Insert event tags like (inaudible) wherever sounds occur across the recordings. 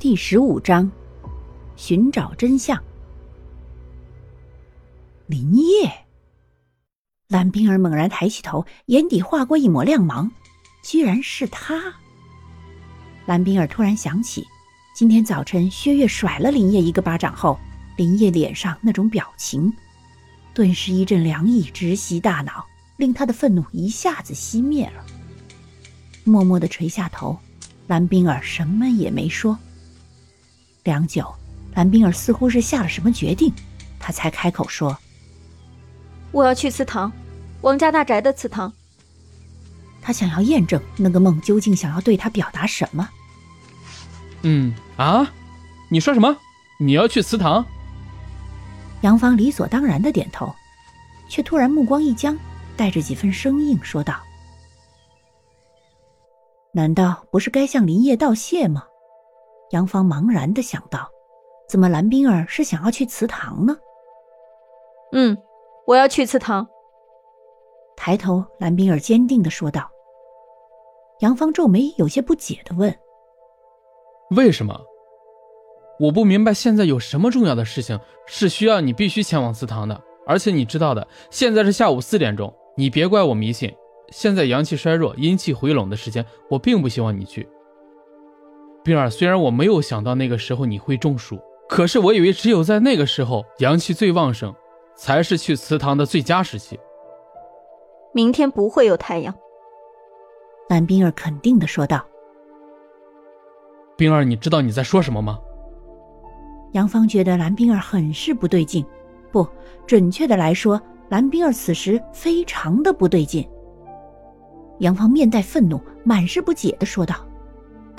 第十五章，寻找真相。林业，蓝冰儿猛然抬起头，眼底划过一抹亮芒，居然是他。蓝冰儿突然想起，今天早晨薛岳甩了林业一个巴掌后，林业脸上那种表情，顿时一阵凉意直袭大脑，令他的愤怒一下子熄灭了。默默的垂下头，蓝冰儿什么也没说。良久，蓝冰儿似乎是下了什么决定，她才开口说：“我要去祠堂，王家大宅的祠堂。”她想要验证那个梦究竟想要对她表达什么。嗯啊，你说什么？你要去祠堂？杨芳理所当然的点头，却突然目光一僵，带着几分生硬说道：“难道不是该向林业道谢吗？”杨芳茫然的想到：“怎么蓝冰儿是想要去祠堂呢？”“嗯，我要去祠堂。”抬头，蓝冰儿坚定的说道。杨芳皱眉，有些不解的问：“为什么？我不明白，现在有什么重要的事情是需要你必须前往祠堂的？而且你知道的，现在是下午四点钟，你别怪我迷信。现在阳气衰弱、阴气回笼的时间，我并不希望你去。”冰儿，虽然我没有想到那个时候你会中暑，可是我以为只有在那个时候阳气最旺盛，才是去祠堂的最佳时期。明天不会有太阳。蓝冰儿肯定的说道。冰儿，你知道你在说什么吗？杨芳觉得蓝冰儿很是不对劲，不准确的来说，蓝冰儿此时非常的不对劲。杨芳面带愤怒，满是不解的说道。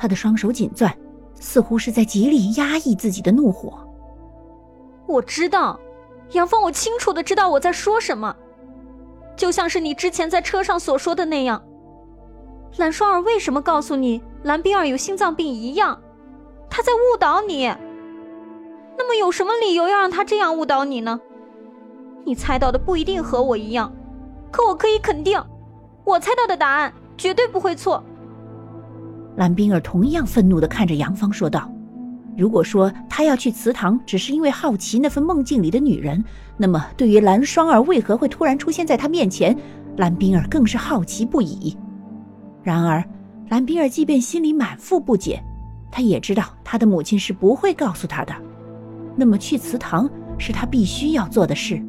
他的双手紧攥，似乎是在极力压抑自己的怒火。我知道，杨峰，我清楚的知道我在说什么，就像是你之前在车上所说的那样。蓝双儿为什么告诉你蓝冰儿有心脏病一样，他在误导你。那么有什么理由要让他这样误导你呢？你猜到的不一定和我一样，可我可以肯定，我猜到的答案绝对不会错。蓝冰儿同样愤怒的看着杨芳说道：“如果说他要去祠堂只是因为好奇那份梦境里的女人，那么对于蓝双儿为何会突然出现在他面前，蓝冰儿更是好奇不已。然而，蓝冰儿即便心里满腹不解，她也知道她的母亲是不会告诉她的。那么，去祠堂是她必须要做的事。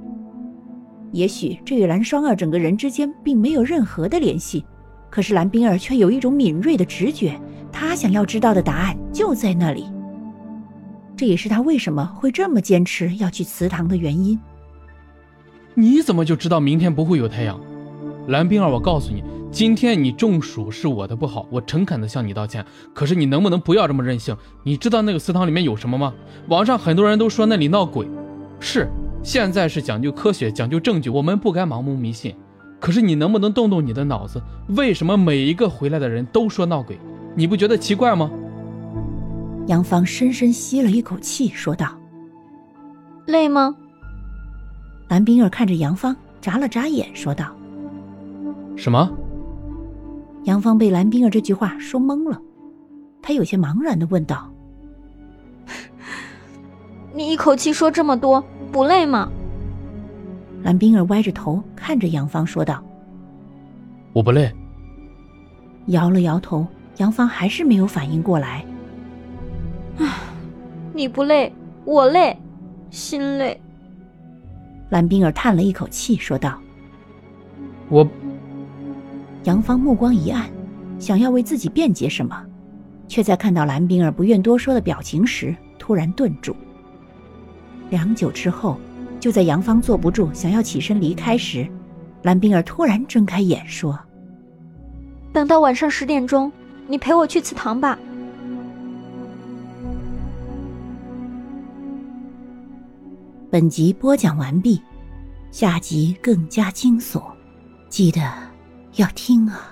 也许这与蓝双儿整个人之间并没有任何的联系。”可是蓝冰儿却有一种敏锐的直觉，她想要知道的答案就在那里。这也是他为什么会这么坚持要去祠堂的原因。你怎么就知道明天不会有太阳？蓝冰儿，我告诉你，今天你中暑是我的不好，我诚恳的向你道歉。可是你能不能不要这么任性？你知道那个祠堂里面有什么吗？网上很多人都说那里闹鬼，是，现在是讲究科学，讲究证据，我们不该盲目迷信。可是你能不能动动你的脑子？为什么每一个回来的人都说闹鬼？你不觉得奇怪吗？杨芳深深吸了一口气，说道：“累吗？”蓝冰儿看着杨芳，眨了眨眼，说道：“什么？”杨芳被蓝冰儿这句话说懵了，她有些茫然的问道：“ (laughs) 你一口气说这么多，不累吗？”蓝冰儿歪着头看着杨芳说道：“我不累。”摇了摇头，杨芳还是没有反应过来。唉，你不累，我累，心累。蓝冰儿叹了一口气说道：“我。”杨芳目光一暗，想要为自己辩解什么，却在看到蓝冰儿不愿多说的表情时，突然顿住。良久之后。就在杨芳坐不住，想要起身离开时，蓝冰儿突然睁开眼说：“等到晚上十点钟，你陪我去祠堂吧。”本集播讲完毕，下集更加惊悚，记得要听啊！